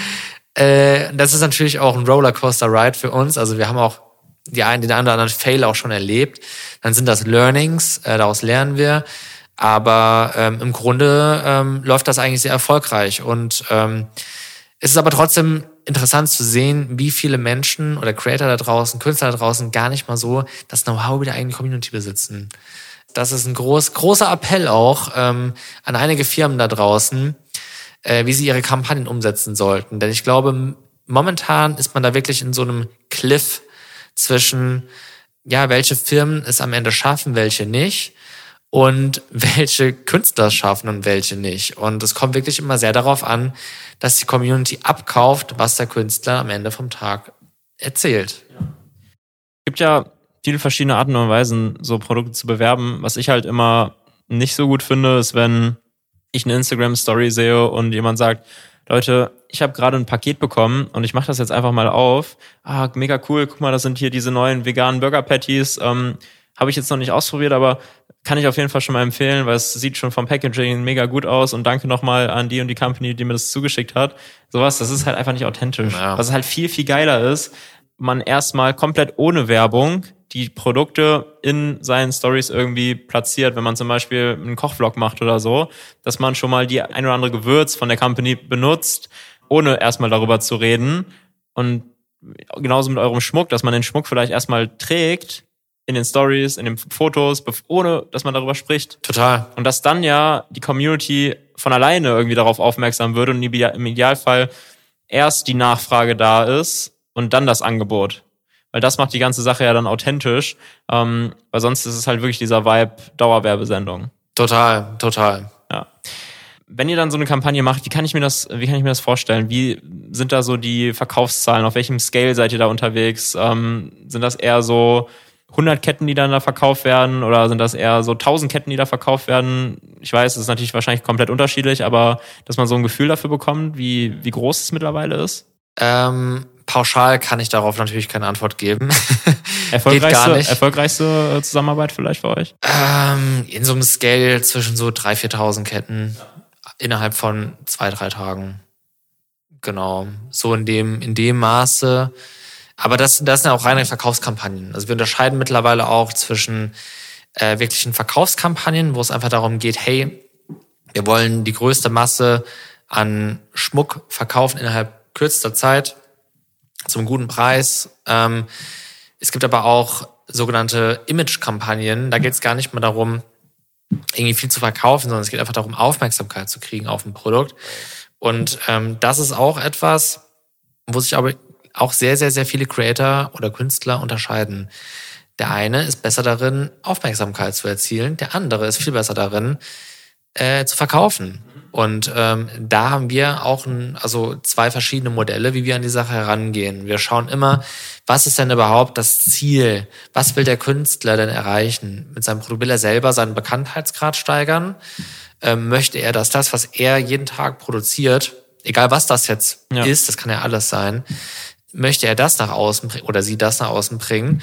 Äh, das ist natürlich auch ein Rollercoaster-Ride für uns. Also wir haben auch die einen, den einen oder anderen Fail auch schon erlebt. Dann sind das Learnings, äh, daraus lernen wir. Aber ähm, im Grunde ähm, läuft das eigentlich sehr erfolgreich. Und ähm, es ist aber trotzdem interessant zu sehen, wie viele Menschen oder Creator da draußen, Künstler da draußen gar nicht mal so das Know-how über die eigene Community besitzen. Das ist ein groß, großer Appell auch ähm, an einige Firmen da draußen, äh, wie sie ihre Kampagnen umsetzen sollten. Denn ich glaube, momentan ist man da wirklich in so einem Cliff zwischen, ja, welche Firmen es am Ende schaffen, welche nicht und welche Künstler schaffen und welche nicht. Und es kommt wirklich immer sehr darauf an, dass die Community abkauft, was der Künstler am Ende vom Tag erzählt. Es gibt ja viele verschiedene Arten und Weisen, so Produkte zu bewerben. Was ich halt immer nicht so gut finde, ist, wenn ich eine Instagram-Story sehe und jemand sagt, Leute, ich habe gerade ein Paket bekommen und ich mache das jetzt einfach mal auf. Ah, mega cool, guck mal, das sind hier diese neuen veganen Burger Patties. Ähm, habe ich jetzt noch nicht ausprobiert, aber kann ich auf jeden Fall schon mal empfehlen, weil es sieht schon vom Packaging mega gut aus und danke nochmal an die und die Company, die mir das zugeschickt hat. Sowas, das ist halt einfach nicht authentisch. Ja. Was halt viel, viel geiler ist, man erstmal komplett ohne Werbung die Produkte in seinen Stories irgendwie platziert, wenn man zum Beispiel einen Kochvlog macht oder so, dass man schon mal die ein oder andere Gewürz von der Company benutzt, ohne erstmal darüber zu reden. Und genauso mit eurem Schmuck, dass man den Schmuck vielleicht erstmal trägt in den Stories, in den Fotos, ohne dass man darüber spricht. Total. Und dass dann ja die Community von alleine irgendwie darauf aufmerksam wird und im Idealfall erst die Nachfrage da ist und dann das Angebot weil das macht die ganze Sache ja dann authentisch, ähm, weil sonst ist es halt wirklich dieser Vibe Dauerwerbesendung. Total, total. Ja. Wenn ihr dann so eine Kampagne macht, wie kann ich mir das, wie kann ich mir das vorstellen? Wie sind da so die Verkaufszahlen? Auf welchem Scale seid ihr da unterwegs? Ähm, sind das eher so 100 Ketten, die dann da verkauft werden, oder sind das eher so 1000 Ketten, die da verkauft werden? Ich weiß, es ist natürlich wahrscheinlich komplett unterschiedlich, aber dass man so ein Gefühl dafür bekommt, wie, wie groß es mittlerweile ist? Ähm, pauschal kann ich darauf natürlich keine Antwort geben. Erfolgreichste, erfolgreichste äh, Zusammenarbeit vielleicht für euch? Ähm, in so einem Scale zwischen so 3.000, 4.000 Ketten innerhalb von zwei, drei Tagen. Genau. So in dem, in dem Maße. Aber das, das sind ja auch reine Verkaufskampagnen. Also wir unterscheiden mittlerweile auch zwischen äh, wirklichen Verkaufskampagnen, wo es einfach darum geht, hey, wir wollen die größte Masse an Schmuck verkaufen innerhalb kürzester Zeit zum guten Preis. Ähm, es gibt aber auch sogenannte Image-Kampagnen. Da geht es gar nicht mehr darum, irgendwie viel zu verkaufen, sondern es geht einfach darum, Aufmerksamkeit zu kriegen auf ein Produkt. Und ähm, das ist auch etwas, wo sich aber auch sehr, sehr, sehr viele Creator oder Künstler unterscheiden. Der eine ist besser darin, Aufmerksamkeit zu erzielen, der andere ist viel besser darin, äh, zu verkaufen. Und ähm, da haben wir auch ein, also zwei verschiedene Modelle, wie wir an die Sache herangehen. Wir schauen immer, was ist denn überhaupt das Ziel? Was will der Künstler denn erreichen? Mit seinem Produkt will er selber seinen Bekanntheitsgrad steigern? Ähm, möchte er, dass das, was er jeden Tag produziert, egal was das jetzt ja. ist, das kann ja alles sein, möchte er das nach außen bringen oder sie das nach außen bringen?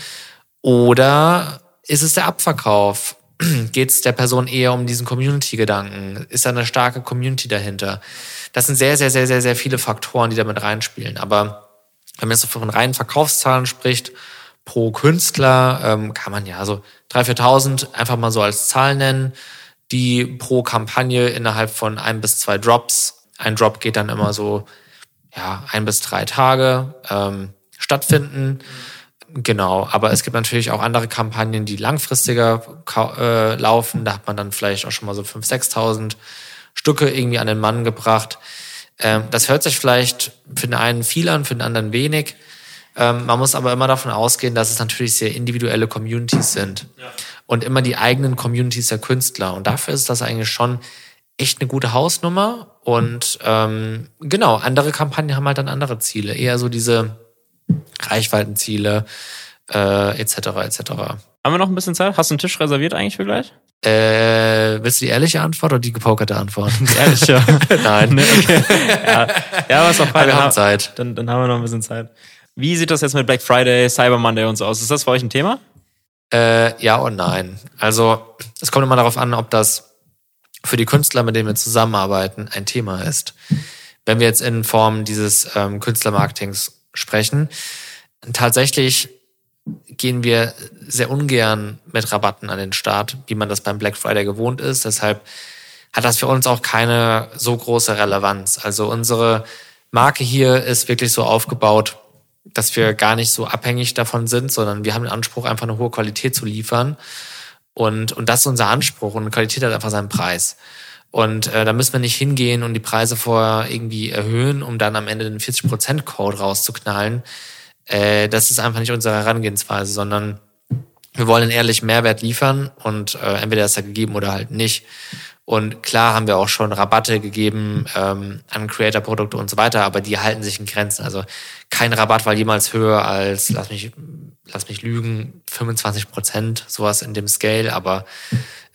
Oder ist es der Abverkauf? Geht es der Person eher um diesen Community-Gedanken? Ist da eine starke Community dahinter? Das sind sehr, sehr, sehr, sehr, sehr viele Faktoren, die damit reinspielen. Aber wenn man jetzt von reinen Verkaufszahlen spricht, pro Künstler, ähm, kann man ja so 3.000, 4.000 einfach mal so als Zahl nennen, die pro Kampagne innerhalb von ein bis zwei Drops, ein Drop geht dann immer so, ja, ein bis drei Tage ähm, stattfinden. Genau, aber es gibt natürlich auch andere Kampagnen, die langfristiger äh, laufen. Da hat man dann vielleicht auch schon mal so 5.000, 6.000 Stücke irgendwie an den Mann gebracht. Ähm, das hört sich vielleicht für den einen viel an, für den anderen wenig. Ähm, man muss aber immer davon ausgehen, dass es natürlich sehr individuelle Communities sind. Ja. Und immer die eigenen Communities der Künstler. Und dafür ist das eigentlich schon echt eine gute Hausnummer. Und ähm, genau, andere Kampagnen haben halt dann andere Ziele. Eher so diese Reichweitenziele äh, etc. etc. Haben wir noch ein bisschen Zeit? Hast du einen Tisch reserviert eigentlich für gleich? Äh, willst du die ehrliche Antwort oder die gepokerte Antwort? Die ehrliche. Nein. Nee, okay. ja. ja, was noch Wir haben Zeit. Dann, dann haben wir noch ein bisschen Zeit. Wie sieht das jetzt mit Black Friday, Cyber Monday und so aus? Ist das für euch ein Thema? Äh, ja und nein. Also es kommt immer darauf an, ob das für die Künstler, mit denen wir zusammenarbeiten, ein Thema ist. Wenn wir jetzt in Form dieses ähm, Künstlermarketings sprechen. Tatsächlich gehen wir sehr ungern mit Rabatten an den Start, wie man das beim Black Friday gewohnt ist. Deshalb hat das für uns auch keine so große Relevanz. Also unsere Marke hier ist wirklich so aufgebaut, dass wir gar nicht so abhängig davon sind, sondern wir haben den Anspruch, einfach eine hohe Qualität zu liefern. Und, und das ist unser Anspruch. Und Qualität hat einfach seinen Preis. Und äh, da müssen wir nicht hingehen und die Preise vorher irgendwie erhöhen, um dann am Ende den 40%-Code rauszuknallen. Äh, das ist einfach nicht unsere Herangehensweise, sondern wir wollen einen ehrlichen Mehrwert liefern und äh, entweder ist er gegeben oder halt nicht. Und klar haben wir auch schon Rabatte gegeben ähm, an Creator-Produkte und so weiter, aber die halten sich in Grenzen. Also kein Rabatt war jemals höher als, lass mich, lass mich lügen, 25 Prozent, sowas in dem Scale, aber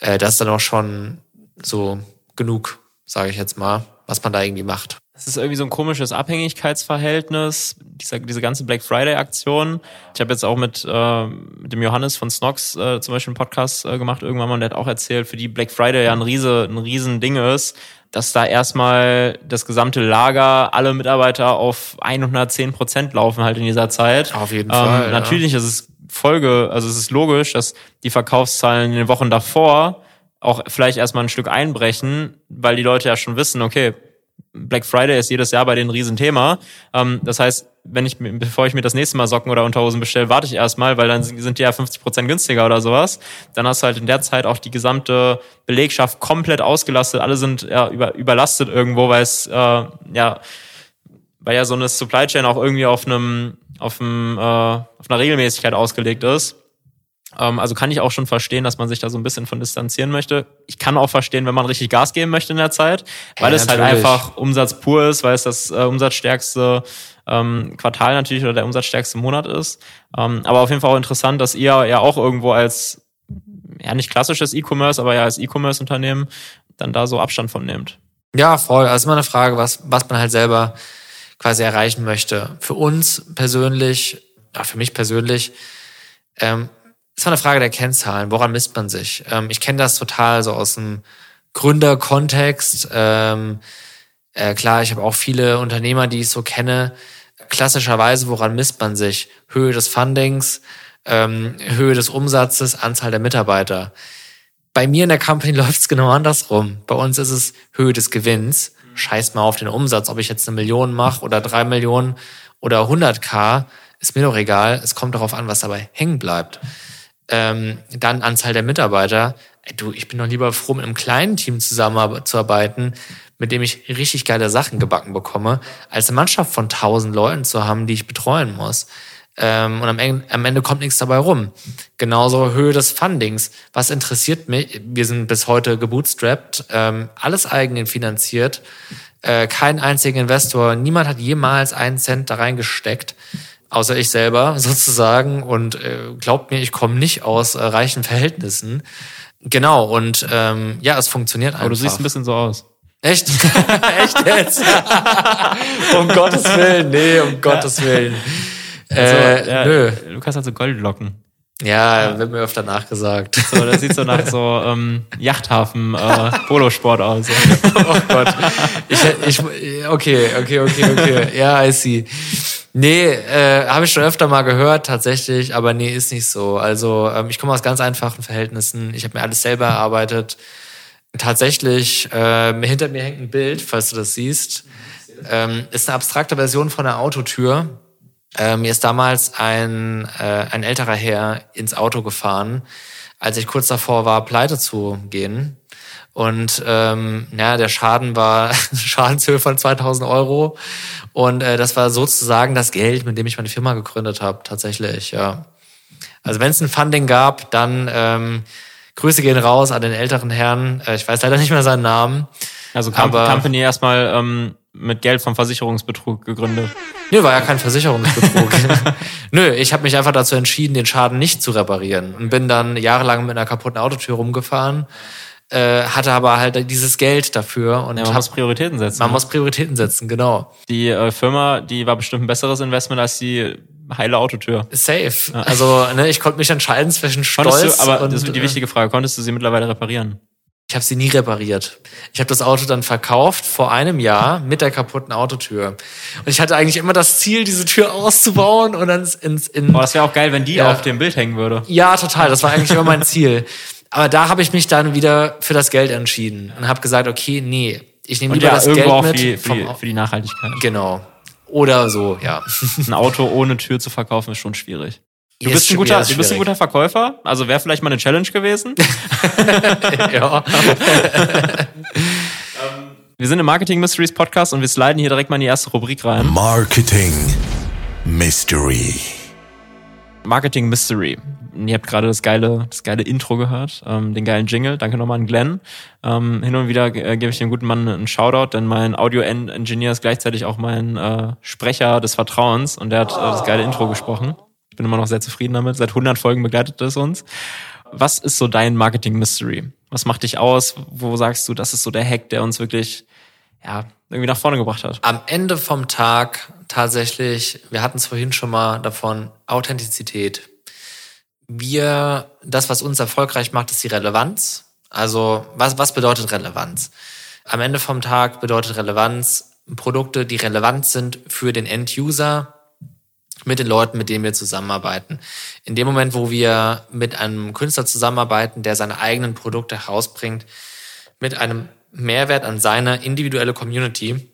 äh, das ist dann auch schon so genug, sage ich jetzt mal, was man da irgendwie macht. Es ist irgendwie so ein komisches Abhängigkeitsverhältnis, diese, diese ganze Black Friday-Aktion. Ich habe jetzt auch mit, äh, mit dem Johannes von Snox äh, zum Beispiel einen Podcast äh, gemacht irgendwann mal und der hat auch erzählt, für die Black Friday ja ein riese, ein riesen Ding ist, dass da erstmal das gesamte Lager, alle Mitarbeiter auf 110 Prozent laufen halt in dieser Zeit. Auf jeden ähm, Fall. Natürlich ja. ist es Folge, also es ist logisch, dass die Verkaufszahlen in den Wochen davor auch vielleicht erstmal ein Stück einbrechen, weil die Leute ja schon wissen, okay, Black Friday ist jedes Jahr bei denen ein Riesenthema. Ähm, das heißt, wenn ich, bevor ich mir das nächste Mal Socken oder Unterhosen bestelle, warte ich erstmal, weil dann sind die ja 50 Prozent günstiger oder sowas. Dann hast du halt in der Zeit auch die gesamte Belegschaft komplett ausgelastet. Alle sind ja über, überlastet irgendwo, weil es, äh, ja, weil ja so eine Supply Chain auch irgendwie auf einem, auf einem, äh, auf einer Regelmäßigkeit ausgelegt ist. Ähm, also kann ich auch schon verstehen, dass man sich da so ein bisschen von distanzieren möchte. Ich kann auch verstehen, wenn man richtig Gas geben möchte in der Zeit, weil ja, es halt einfach Umsatz pur ist, weil es das äh, umsatzstärkste ähm, Quartal natürlich oder der umsatzstärkste Monat ist. Ähm, aber auf jeden Fall auch interessant, dass ihr ja auch irgendwo als ja nicht klassisches E-Commerce, aber ja als E-Commerce-Unternehmen dann da so Abstand von nehmt. Ja, voll. Also immer eine Frage, was, was man halt selber quasi erreichen möchte. Für uns persönlich, ja, für mich persönlich, ähm, ist eine Frage der Kennzahlen. Woran misst man sich? Ähm, ich kenne das total so aus dem Gründerkontext. Ähm, äh, klar, ich habe auch viele Unternehmer, die ich so kenne. Klassischerweise, woran misst man sich? Höhe des Fundings, ähm, Höhe des Umsatzes, Anzahl der Mitarbeiter. Bei mir in der Company läuft es genau andersrum. Bei uns ist es Höhe des Gewinns scheiß mal auf den Umsatz, ob ich jetzt eine Million mache oder drei Millionen oder 100k, ist mir doch egal. Es kommt darauf an, was dabei hängen bleibt. Ähm, dann Anzahl der Mitarbeiter. Ey, du, ich bin doch lieber froh, mit einem kleinen Team zusammenzuarbeiten, mit dem ich richtig geile Sachen gebacken bekomme, als eine Mannschaft von tausend Leuten zu haben, die ich betreuen muss. Ähm, und am Ende, am Ende kommt nichts dabei rum. Genauso Höhe des Fundings. Was interessiert mich? Wir sind bis heute gebootstrapped, ähm, alles eigen finanziert, äh, kein einziger Investor, niemand hat jemals einen Cent da reingesteckt, außer ich selber sozusagen. Und äh, glaubt mir, ich komme nicht aus äh, reichen Verhältnissen. Genau, und ähm, ja, es funktioniert einfach. Aber du siehst ein bisschen so aus. Echt? Echt jetzt? um Gottes Willen, nee, um Gottes Willen. Also, Äh, ja, nö. Lukas hat so Goldlocken. Ja, wird mir öfter nachgesagt. So, das sieht so nach so ähm, Yachthafen äh, Polosport aus. oh Gott. Ich, ich, okay, okay, okay, okay. Ja, I see. Nee, äh, habe ich schon öfter mal gehört, tatsächlich, aber nee, ist nicht so. Also ähm, ich komme aus ganz einfachen Verhältnissen. Ich habe mir alles selber erarbeitet. Tatsächlich, äh, hinter mir hängt ein Bild, falls du das siehst. Ähm, ist eine abstrakte Version von einer Autotür. Äh, mir ist damals ein, äh, ein älterer Herr ins Auto gefahren, als ich kurz davor war, pleite zu gehen. Und ähm, ja, der Schaden war Schadenshöhe von 2000 Euro. Und äh, das war sozusagen das Geld, mit dem ich meine Firma gegründet habe, tatsächlich, ja. Also wenn es ein Funding gab, dann ähm, Grüße gehen raus an den älteren Herrn. Äh, ich weiß leider nicht mehr seinen Namen. Also Com Aber- Company erstmal ähm, mit Geld vom Versicherungsbetrug gegründet. Nö, war ja kein Versicherungsbetrug. Nö, ich habe mich einfach dazu entschieden, den Schaden nicht zu reparieren und bin dann jahrelang mit einer kaputten Autotür rumgefahren, äh, hatte aber halt dieses Geld dafür und Ja, man hab, muss Prioritäten setzen. man muss Prioritäten setzen, genau. die äh, Firma, die war bestimmt ein besseres Investment als die heile Autotür. Safe. Also ne, ich konnte mich entscheiden zwischen Stolz Konntest du, aber und das ist die äh, wichtige Frage, konntest du sie mittlerweile reparieren? Ich habe sie nie repariert. Ich habe das Auto dann verkauft vor einem Jahr mit der kaputten Autotür. Und ich hatte eigentlich immer das Ziel, diese Tür auszubauen und dann ins, ins in Boah, das wäre auch geil, wenn die Ja. auf dem Bild hängen würde. Ja, total. Das war eigentlich immer mein Ziel. Aber da habe ich mich dann wieder für das Geld entschieden und habe gesagt, okay, nee, ich nehme lieber ja, das Geld auch mit. für die, für, für die Nachhaltigkeit. genau. Oder so, ja. Ein Auto ohne Tür zu verkaufen ist schon schwierig. Du Ist bist, ein guter, du bist ein guter Verkäufer, also wäre vielleicht mal eine Challenge gewesen. ja. Wir sind im Marketing Mysteries Podcast und wir sliden hier direkt mal in die erste Rubrik rein. Marketing Mystery. Marketing Mystery. Ihr habt gerade das geile, das geile Intro gehört, ähm, den geilen Jingle. Danke nochmal an Glenn. Ähm, hin und wieder äh, gebe ich dem guten Mann einen Shoutout, denn mein Audio-Engineer ist gleichzeitig auch mein äh, Sprecher des Vertrauens und der hat äh, das geile Intro gesprochen. Ich bin immer noch sehr zufrieden damit. Seit 100 Folgen begleitet es uns. Was ist so dein Marketing Mystery? Was macht dich aus? Wo sagst du, das ist so der Hack, der uns wirklich ja, irgendwie nach vorne gebracht hat? Am Ende vom Tag tatsächlich, wir hatten es vorhin schon mal davon, Authentizität. Wir, das, was uns erfolgreich macht, ist die Relevanz. Also, was, was bedeutet Relevanz? Am Ende vom Tag bedeutet Relevanz Produkte, die relevant sind für den End-User, mit den Leuten, mit denen wir zusammenarbeiten. In dem Moment, wo wir mit einem Künstler zusammenarbeiten, der seine eigenen Produkte herausbringt, mit einem Mehrwert an seine individuelle Community,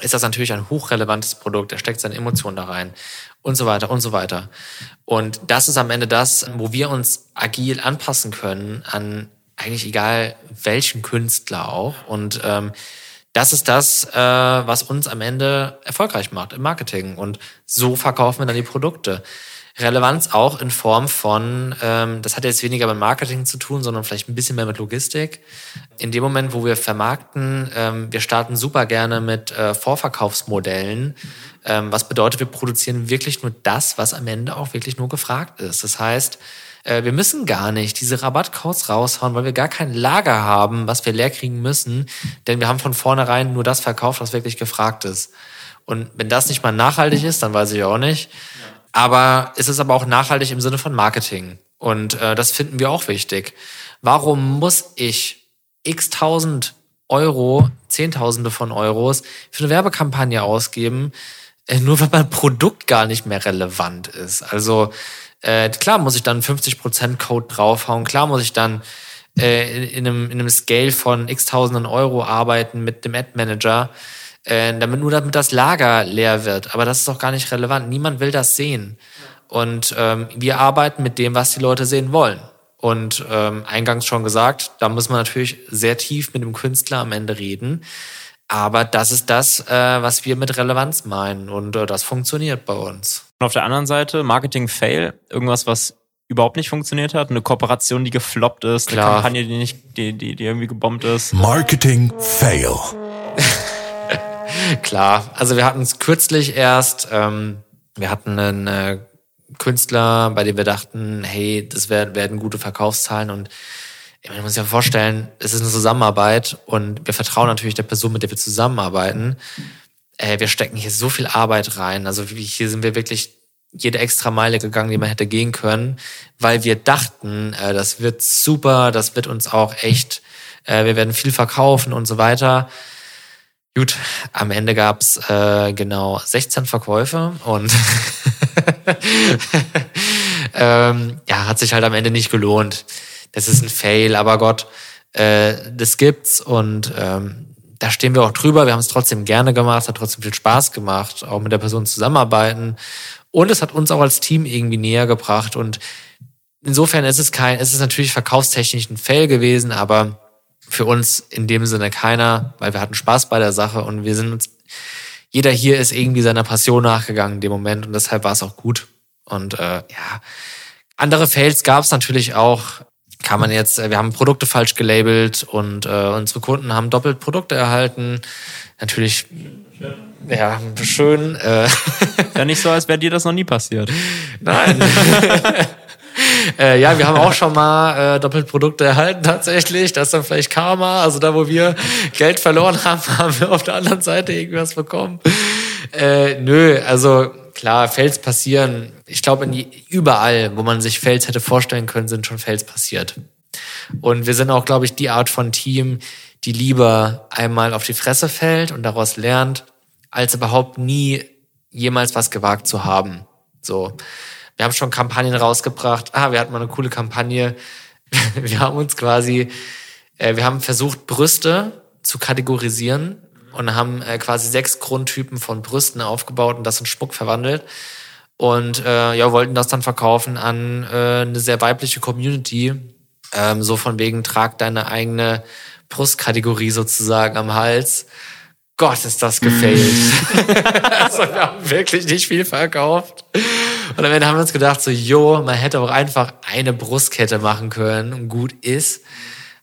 ist das natürlich ein hochrelevantes Produkt. Er steckt seine Emotionen da rein und so weiter und so weiter. Und das ist am Ende das, wo wir uns agil anpassen können an eigentlich egal welchen Künstler auch. Und ähm, das ist das, äh, was uns am Ende erfolgreich macht im Marketing. Und so verkaufen wir dann die Produkte. Relevanz auch in Form von, ähm, das hat jetzt weniger mit Marketing zu tun, sondern vielleicht ein bisschen mehr mit Logistik. In dem Moment, wo wir vermarkten, ähm, wir starten super gerne mit äh, Vorverkaufsmodellen, ähm, was bedeutet, wir produzieren wirklich nur das, was am Ende auch wirklich nur gefragt ist. Das heißt, äh, wir müssen gar nicht diese Rabattcodes raushauen, weil wir gar kein Lager haben, was wir leer kriegen müssen, denn wir haben von vornherein nur das verkauft, was wirklich gefragt ist. Und wenn das nicht mal nachhaltig ist, dann weiß ich auch nicht. Aber es ist aber auch nachhaltig im Sinne von Marketing. Und äh, das finden wir auch wichtig. Warum muss ich x tausend Euro, Zehntausende von Euros für eine Werbekampagne ausgeben, äh, nur weil mein Produkt gar nicht mehr relevant ist? Also äh, klar muss ich dann 50% Code draufhauen, klar muss ich dann äh, in, einem, in einem Scale von x Tausenden Euro arbeiten mit dem Ad-Manager, äh, damit nur damit das Lager leer wird. Aber das ist doch gar nicht relevant. Niemand will das sehen. Und ähm, wir arbeiten mit dem, was die Leute sehen wollen. Und ähm, eingangs schon gesagt, da muss man natürlich sehr tief mit dem Künstler am Ende reden. Aber das ist das, äh, was wir mit Relevanz meinen. Und äh, das funktioniert bei uns. Und auf der anderen Seite, Marketing-Fail, irgendwas, was überhaupt nicht funktioniert hat, eine Kooperation, die gefloppt ist, Klar. eine Kampagne, die nicht, die, die, die irgendwie gebombt ist. Marketing Fail. Klar, also wir hatten es kürzlich erst, ähm, wir hatten einen äh, Künstler, bei dem wir dachten, hey, das wär, werden gute Verkaufszahlen und man muss sich ja vorstellen, es ist eine Zusammenarbeit und wir vertrauen natürlich der Person, mit der wir zusammenarbeiten. Äh, wir stecken hier so viel Arbeit rein. Also hier sind wir wirklich jede extra Meile gegangen, die man hätte gehen können, weil wir dachten, äh, das wird super, das wird uns auch echt, äh, wir werden viel verkaufen und so weiter. Gut, am Ende gab's äh, genau 16 Verkäufe und ähm, ja, hat sich halt am Ende nicht gelohnt. Das ist ein Fail, aber Gott, äh, das gibt's und ähm, da stehen wir auch drüber. Wir haben es trotzdem gerne gemacht, hat trotzdem viel Spaß gemacht, auch mit der Person zusammenarbeiten und es hat uns auch als Team irgendwie näher gebracht und insofern ist es kein, es ist natürlich verkaufstechnisch ein Fail gewesen, aber für uns in dem Sinne keiner, weil wir hatten Spaß bei der Sache und wir sind uns, jeder hier ist irgendwie seiner Passion nachgegangen in dem Moment und deshalb war es auch gut. Und äh, ja, andere Fails gab es natürlich auch. Kann man jetzt, äh, wir haben Produkte falsch gelabelt und äh, unsere Kunden haben doppelt Produkte erhalten. Natürlich, ja, schön. Äh, Ja, nicht so, als wäre dir das noch nie passiert. Nein. äh, ja, wir haben auch schon mal äh, doppelt Produkte erhalten tatsächlich. Das ist dann vielleicht Karma. Also da, wo wir Geld verloren haben, haben wir auf der anderen Seite irgendwas bekommen. Äh, nö, also klar, Fails passieren. Ich glaube, überall, wo man sich Fails hätte vorstellen können, sind schon Fails passiert. Und wir sind auch, glaube ich, die Art von Team, die lieber einmal auf die Fresse fällt und daraus lernt, als überhaupt nie jemals was gewagt zu haben. So. Wir haben schon Kampagnen rausgebracht. Ah, wir hatten mal eine coole Kampagne. Wir haben uns quasi, äh, wir haben versucht, Brüste zu kategorisieren und haben äh, quasi sechs Grundtypen von Brüsten aufgebaut und das in Schmuck verwandelt. Und äh, ja, wollten das dann verkaufen an äh, eine sehr weibliche Community. Ähm, so von wegen, trag deine eigene Brustkategorie sozusagen am Hals. Gott, ist das gefailt. also wir haben wirklich nicht viel verkauft. Und am Ende haben wir uns gedacht, so, jo, man hätte auch einfach eine Brustkette machen können und gut ist.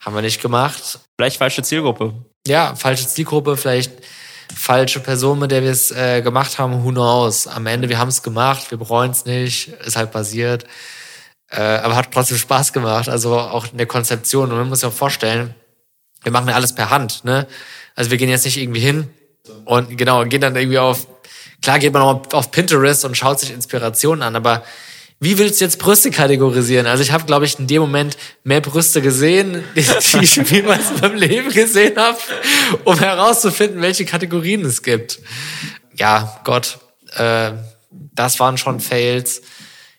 Haben wir nicht gemacht. Vielleicht falsche Zielgruppe. Ja, falsche Zielgruppe, vielleicht falsche Person, mit der wir es äh, gemacht haben, who knows. Am Ende, wir haben es gemacht, wir bereuen es nicht, ist halt passiert. Äh, aber hat trotzdem Spaß gemacht, also auch in der Konzeption. Und man muss sich auch vorstellen, wir machen ja alles per Hand, ne? Also wir gehen jetzt nicht irgendwie hin und genau, gehen dann irgendwie auf, klar geht man auch auf Pinterest und schaut sich Inspirationen an, aber wie willst du jetzt Brüste kategorisieren? Also ich habe, glaube ich, in dem Moment mehr Brüste gesehen, die ich jemals in meinem Leben gesehen habe, um herauszufinden, welche Kategorien es gibt. Ja, Gott, äh, das waren schon Fails.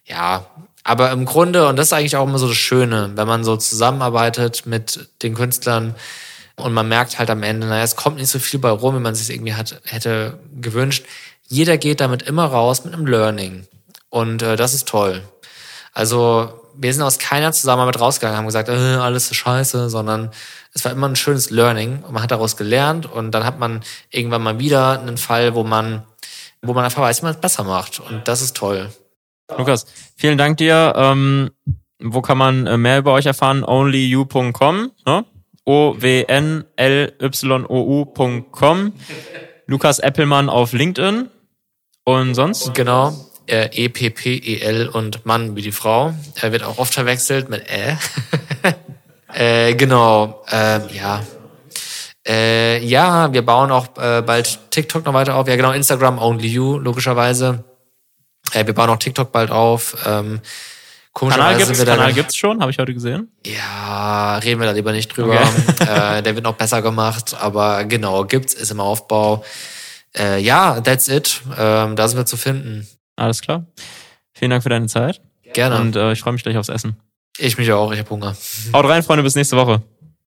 Ja, aber im Grunde, und das ist eigentlich auch immer so das Schöne, wenn man so zusammenarbeitet mit den Künstlern, und man merkt halt am Ende, naja, es kommt nicht so viel bei rum, wie man sich irgendwie hat, hätte gewünscht. Jeder geht damit immer raus mit einem Learning. Und äh, das ist toll. Also wir sind aus keiner Zusammenarbeit rausgegangen, haben gesagt, äh, alles ist scheiße, sondern es war immer ein schönes Learning und man hat daraus gelernt und dann hat man irgendwann mal wieder einen Fall, wo man, wo man einfach weiß, wie man es besser macht. Und das ist toll. Lukas, vielen Dank dir. Ähm, wo kann man äh, mehr über euch erfahren? onlyu.com, ne? O-W-N-L-Y-O-U.com. Lukas Eppelmann auf LinkedIn. Und sonst? Genau. Äh, E-P-P-E-L und Mann wie die Frau. Er wird auch oft verwechselt mit Ä. äh, genau. Äh, ja. Äh, ja, wir bauen auch äh, bald TikTok noch weiter auf. Ja, genau. Instagram Only You, logischerweise. Äh, wir bauen auch TikTok bald auf. Ähm, Kanal gibt's, Kanal gibt's schon, habe ich heute gesehen. Ja, reden wir da lieber nicht drüber. Okay. äh, der wird noch besser gemacht, aber genau, gibt's, ist im Aufbau. Äh, ja, that's it. Ähm, da sind wir zu finden. Alles klar. Vielen Dank für deine Zeit. Gerne. Und äh, ich freue mich gleich aufs Essen. Ich mich auch, ich habe Hunger. Haut rein, Freunde, bis nächste Woche.